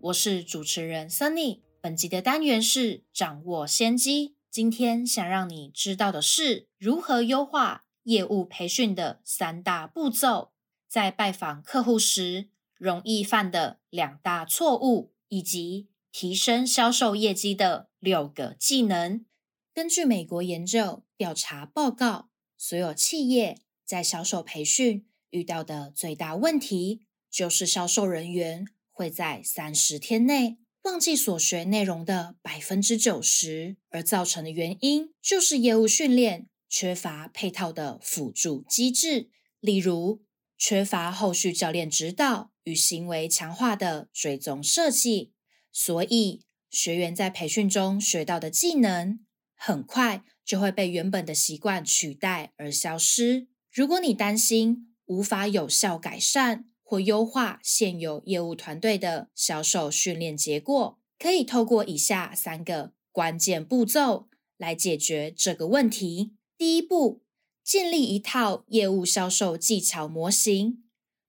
我是主持人 Sunny。本集的单元是掌握先机。今天想让你知道的是，如何优化业务培训的三大步骤，在拜访客户时容易犯的两大错误，以及提升销售业绩的六个技能。根据美国研究调查报告，所有企业在销售培训遇到的最大问题，就是销售人员。会在三十天内忘记所学内容的百分之九十，而造成的原因就是业务训练缺乏配套的辅助机制，例如缺乏后续教练指导与行为强化的追踪设计，所以学员在培训中学到的技能，很快就会被原本的习惯取代而消失。如果你担心无法有效改善，或优化现有业务团队的销售训练结果，可以透过以下三个关键步骤来解决这个问题。第一步，建立一套业务销售技巧模型，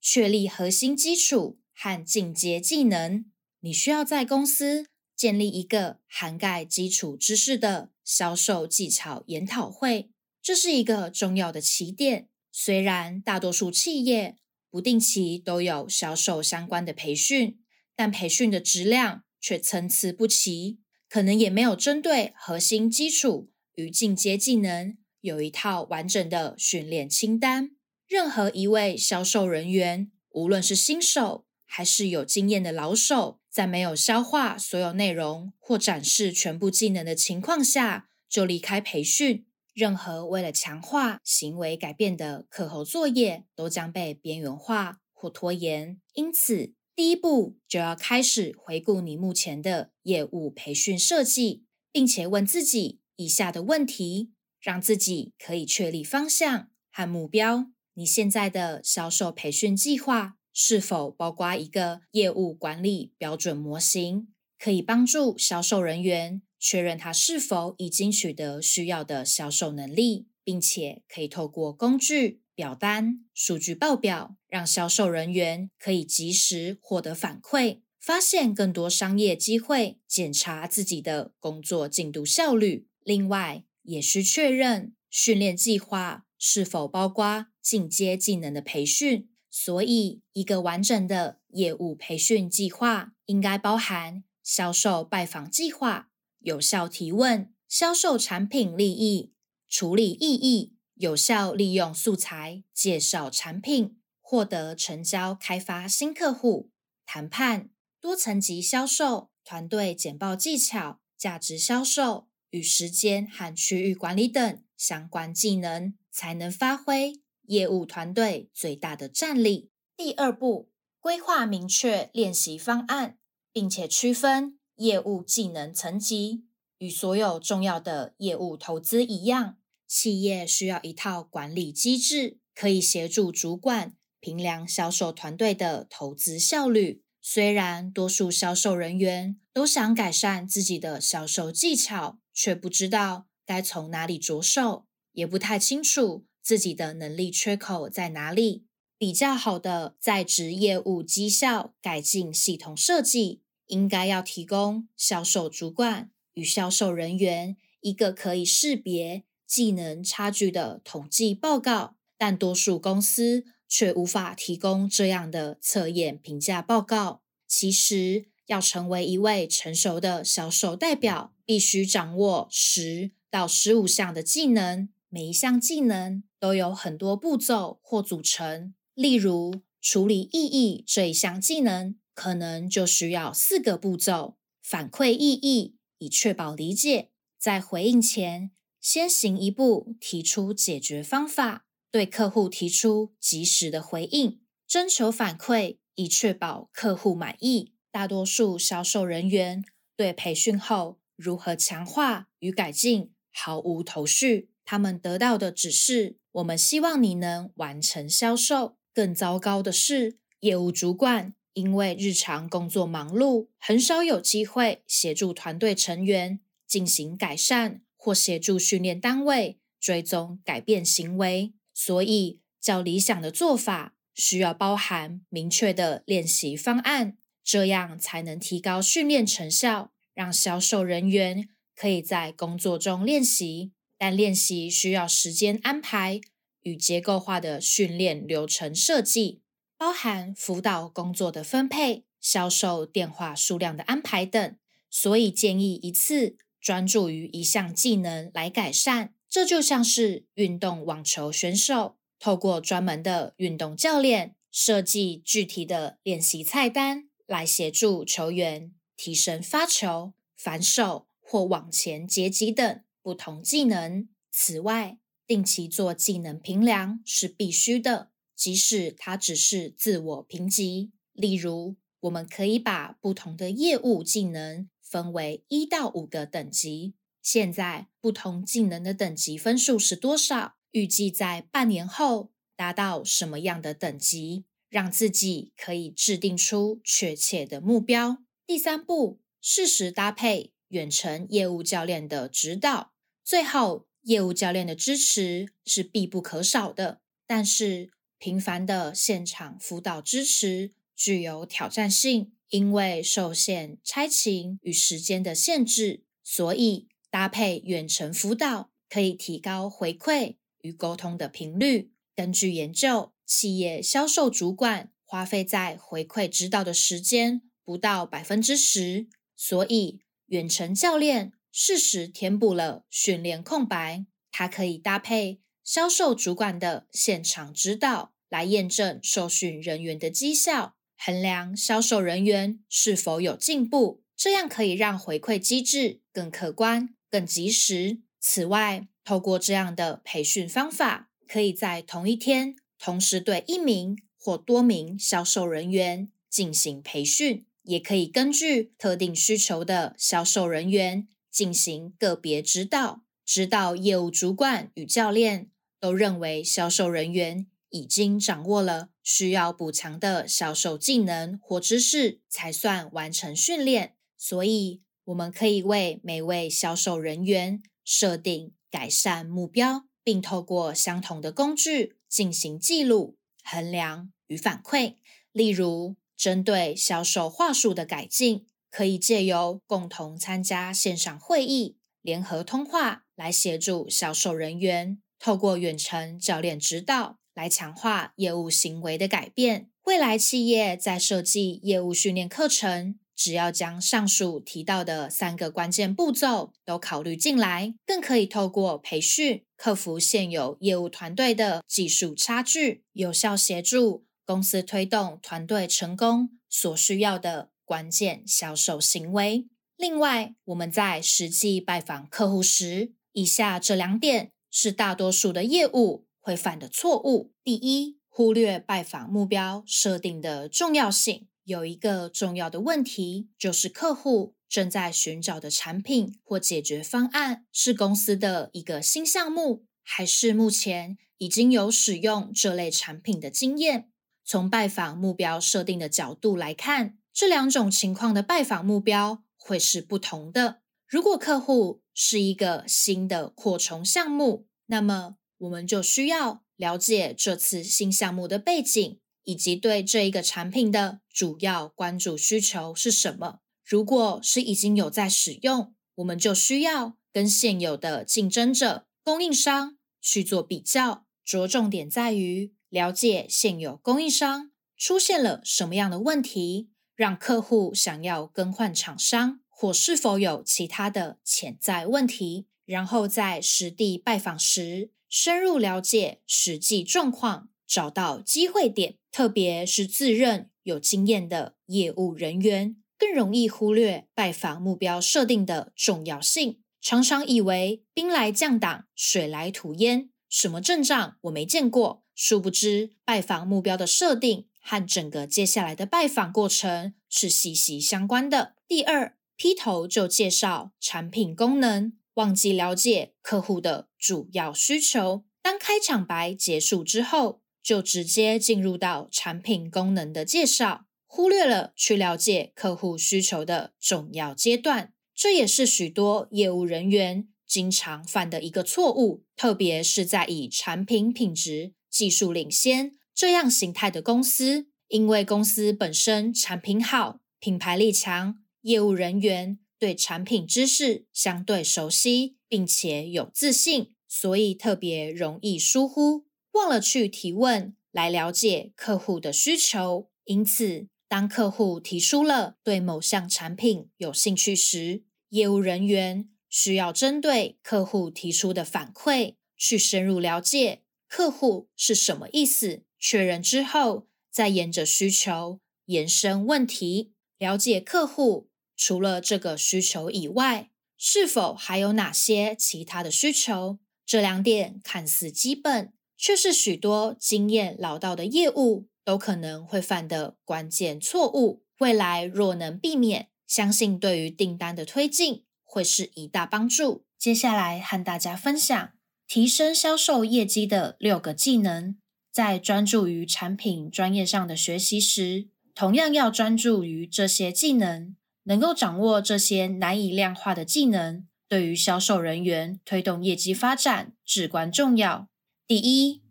确立核心基础和进阶技能。你需要在公司建立一个涵盖基础知识的销售技巧研讨会，这是一个重要的起点。虽然大多数企业，不定期都有销售相关的培训，但培训的质量却参差不齐，可能也没有针对核心基础与进阶技能有一套完整的训练清单。任何一位销售人员，无论是新手还是有经验的老手，在没有消化所有内容或展示全部技能的情况下就离开培训。任何为了强化行为改变的课后作业都将被边缘化或拖延。因此，第一步就要开始回顾你目前的业务培训设计，并且问自己以下的问题，让自己可以确立方向和目标。你现在的销售培训计划是否包括一个业务管理标准模型，可以帮助销售人员？确认他是否已经取得需要的销售能力，并且可以透过工具、表单、数据报表，让销售人员可以及时获得反馈，发现更多商业机会，检查自己的工作进度效率。另外，也需确认训练计划是否包括进阶技能的培训。所以，一个完整的业务培训计划应该包含销售拜访计划。有效提问、销售产品利益、处理异议、有效利用素材、介绍产品、获得成交、开发新客户、谈判、多层级销售、团队简报技巧、价值销售与时间和区域管理等相关技能，才能发挥业务团队最大的战力。第二步，规划明确练习方案，并且区分。业务技能层级与所有重要的业务投资一样，企业需要一套管理机制，可以协助主管评量销售团队的投资效率。虽然多数销售人员都想改善自己的销售技巧，却不知道该从哪里着手，也不太清楚自己的能力缺口在哪里。比较好的在职业务绩效改进系统设计。应该要提供销售主管与销售人员一个可以识别技能差距的统计报告，但多数公司却无法提供这样的测验评价报告。其实，要成为一位成熟的销售代表，必须掌握十到十五项的技能，每一项技能都有很多步骤或组成。例如，处理异议这一项技能。可能就需要四个步骤：反馈异议，以确保理解；在回应前，先行一步提出解决方法，对客户提出及时的回应；征求反馈，以确保客户满意；大多数销售人员对培训后如何强化与改进毫无头绪。他们得到的只是“我们希望你能完成销售”。更糟糕的是，业务主管因为日常工作忙碌，很少有机会协助团队成员进行改善，或协助训练单位追踪改变行为。所以，较理想的做法需要包含明确的练习方案。这样才能提高训练成效，让销售人员可以在工作中练习。但练习需要时间安排与结构化的训练流程设计，包含辅导工作的分配、销售电话数量的安排等。所以建议一次专注于一项技能来改善。这就像是运动网球选手透过专门的运动教练设计具体的练习菜单。来协助球员提升发球、反手或往前截击等不同技能。此外，定期做技能评量是必须的，即使它只是自我评级。例如，我们可以把不同的业务技能分为一到五个等级。现在，不同技能的等级分数是多少？预计在半年后达到什么样的等级？让自己可以制定出确切的目标。第三步，适时搭配远程业务教练的指导。最后，业务教练的支持是必不可少的。但是，频繁的现场辅导支持具有挑战性，因为受限差勤与时间的限制。所以，搭配远程辅导可以提高回馈与沟通的频率。根据研究。企业销售主管花费在回馈指导的时间不到百分之十，所以远程教练适时填补了训练空白。它可以搭配销售主管的现场指导，来验证受训人员的绩效，衡量销售人员是否有进步。这样可以让回馈机制更客观、更及时。此外，透过这样的培训方法，可以在同一天。同时对一名或多名销售人员进行培训，也可以根据特定需求的销售人员进行个别指导，指导业务主管与教练都认为销售人员已经掌握了需要补强的销售技能或知识，才算完成训练。所以，我们可以为每位销售人员设定改善目标，并透过相同的工具。进行记录、衡量与反馈。例如，针对销售话术的改进，可以借由共同参加线上会议、联合通话来协助销售人员；透过远程教练指导来强化业务行为的改变。未来企业在设计业务训练课程。只要将上述提到的三个关键步骤都考虑进来，更可以透过培训克服现有业务团队的技术差距，有效协助公司推动团队成功所需要的关键销售行为。另外，我们在实际拜访客户时，以下这两点是大多数的业务会犯的错误：第一，忽略拜访目标设定的重要性。有一个重要的问题，就是客户正在寻找的产品或解决方案是公司的一个新项目，还是目前已经有使用这类产品的经验。从拜访目标设定的角度来看，这两种情况的拜访目标会是不同的。如果客户是一个新的扩充项目，那么我们就需要了解这次新项目的背景。以及对这一个产品的主要关注需求是什么？如果是已经有在使用，我们就需要跟现有的竞争者、供应商去做比较，着重点在于了解现有供应商出现了什么样的问题，让客户想要更换厂商，或是否有其他的潜在问题，然后在实地拜访时深入了解实际状况。找到机会点，特别是自认有经验的业务人员，更容易忽略拜访目标设定的重要性。常常以为兵来将挡，水来土掩，什么阵仗我没见过。殊不知，拜访目标的设定和整个接下来的拜访过程是息息相关的。第二，劈头就介绍产品功能，忘记了解客户的主要需求。当开场白结束之后，就直接进入到产品功能的介绍，忽略了去了解客户需求的重要阶段。这也是许多业务人员经常犯的一个错误，特别是在以产品品质、技术领先这样形态的公司，因为公司本身产品好、品牌力强。业务人员对产品知识相对熟悉，并且有自信，所以特别容易疏忽，忘了去提问来了解客户的需求。因此，当客户提出了对某项产品有兴趣时，业务人员需要针对客户提出的反馈去深入了解客户是什么意思，确认之后，再沿着需求延伸问题，了解客户。除了这个需求以外，是否还有哪些其他的需求？这两点看似基本，却是许多经验老道的业务都可能会犯的关键错误。未来若能避免，相信对于订单的推进会是一大帮助。接下来和大家分享提升销售业绩的六个技能。在专注于产品专业上的学习时，同样要专注于这些技能。能够掌握这些难以量化的技能，对于销售人员推动业绩发展至关重要。第一，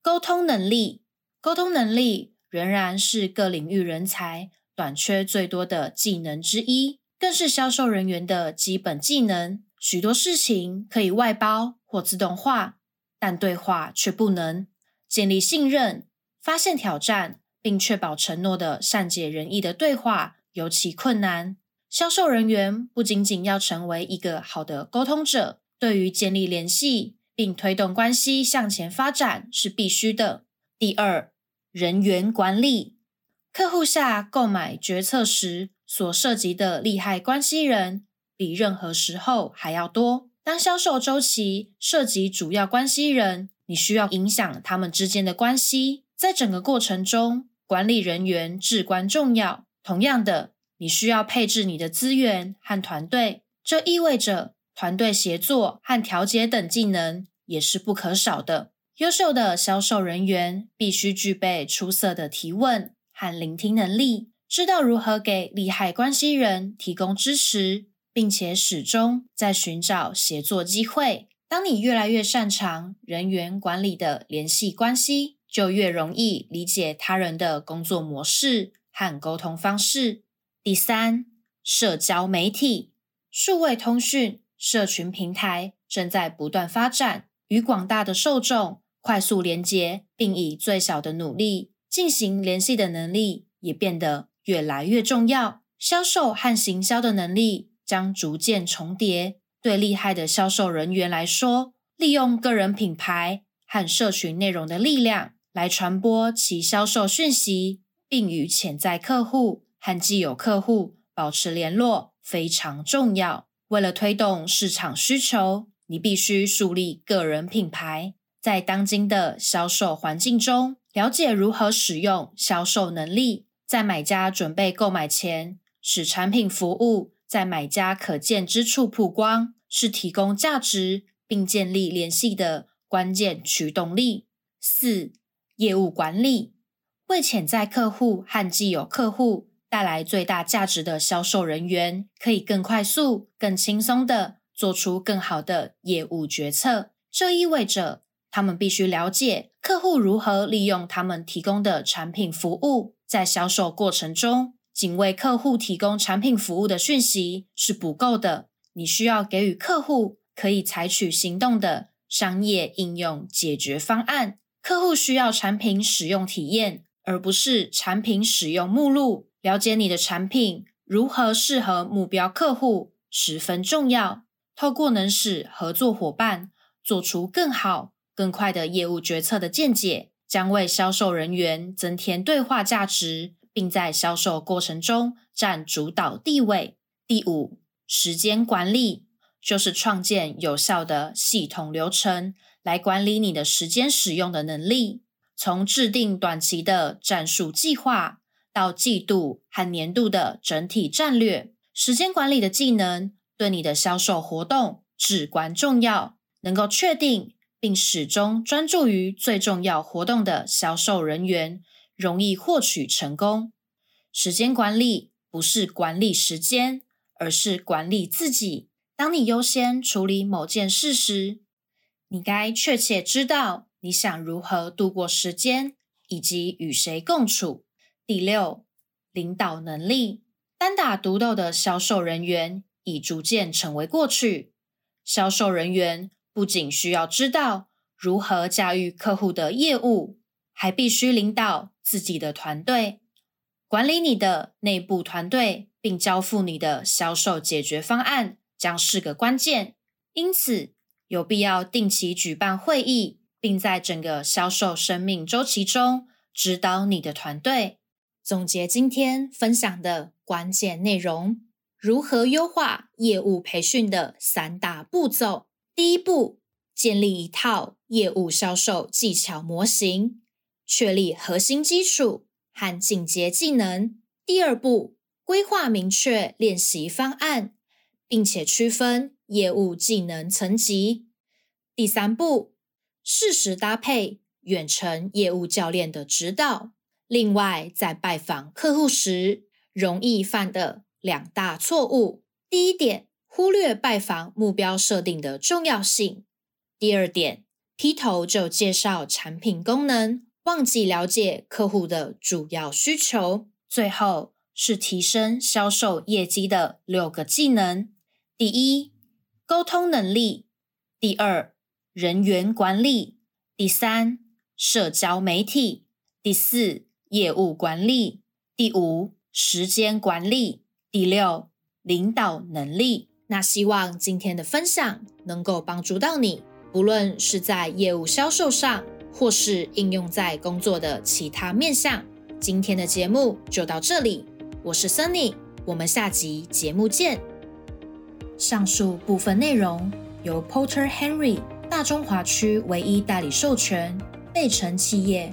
沟通能力。沟通能力仍然是各领域人才短缺最多的技能之一，更是销售人员的基本技能。许多事情可以外包或自动化，但对话却不能。建立信任、发现挑战并确保承诺的善解人意的对话尤其困难。销售人员不仅仅要成为一个好的沟通者，对于建立联系并推动关系向前发展是必须的。第二，人员管理，客户下购买决策时所涉及的利害关系人比任何时候还要多。当销售周期涉及主要关系人，你需要影响他们之间的关系，在整个过程中，管理人员至关重要。同样的。你需要配置你的资源和团队，这意味着团队协作和调节等技能也是不可少的。优秀的销售人员必须具备出色的提问和聆听能力，知道如何给利害关系人提供支持，并且始终在寻找协作机会。当你越来越擅长人员管理的联系关系，就越容易理解他人的工作模式和沟通方式。第三，社交媒体、数位通讯、社群平台正在不断发展，与广大的受众快速连接，并以最小的努力进行联系的能力也变得越来越重要。销售和行销的能力将逐渐重叠。对厉害的销售人员来说，利用个人品牌和社群内容的力量来传播其销售讯息，并与潜在客户。和既有客户保持联络非常重要。为了推动市场需求，你必须树立个人品牌。在当今的销售环境中，了解如何使用销售能力，在买家准备购买前，使产品服务在买家可见之处曝光，是提供价值并建立联系的关键驱动力。四、业务管理为潜在客户和既有客户。带来最大价值的销售人员，可以更快速、更轻松的做出更好的业务决策。这意味着他们必须了解客户如何利用他们提供的产品服务。在销售过程中，仅为客户提供产品服务的讯息是不够的。你需要给予客户可以采取行动的商业应用解决方案。客户需要产品使用体验，而不是产品使用目录。了解你的产品如何适合目标客户十分重要。透过能使合作伙伴做出更好、更快的业务决策的见解，将为销售人员增添对话价值，并在销售过程中占主导地位。第五，时间管理就是创建有效的系统流程来管理你的时间使用的能力，从制定短期的战术计划。到季度和年度的整体战略。时间管理的技能对你的销售活动至关重要。能够确定并始终专注于最重要活动的销售人员，容易获取成功。时间管理不是管理时间，而是管理自己。当你优先处理某件事时，你该确切知道你想如何度过时间，以及与谁共处。第六，领导能力。单打独斗的销售人员已逐渐成为过去。销售人员不仅需要知道如何驾驭客户的业务，还必须领导自己的团队，管理你的内部团队，并交付你的销售解决方案，将是个关键。因此，有必要定期举办会议，并在整个销售生命周期中指导你的团队。总结今天分享的关键内容：如何优化业务培训的三大步骤。第一步，建立一套业务销售技巧模型，确立核心基础和进阶技能。第二步，规划明确练习方案，并且区分。业务技能层级。第三步，适时搭配远程业务教练的指导。另外，在拜访客户时，容易犯的两大错误：第一点，忽略拜访目标设定的重要性；第二点，劈头就介绍产品功能，忘记了解客户的主要需求。最后是提升销售业绩的六个技能：第一。沟通能力，第二，人员管理，第三，社交媒体，第四，业务管理，第五，时间管理，第六，领导能力。那希望今天的分享能够帮助到你，不论是在业务销售上，或是应用在工作的其他面向。今天的节目就到这里，我是 Sunny，我们下集节目见。上述部分内容由 Porter Henry 大中华区唯一代理授权贝城企业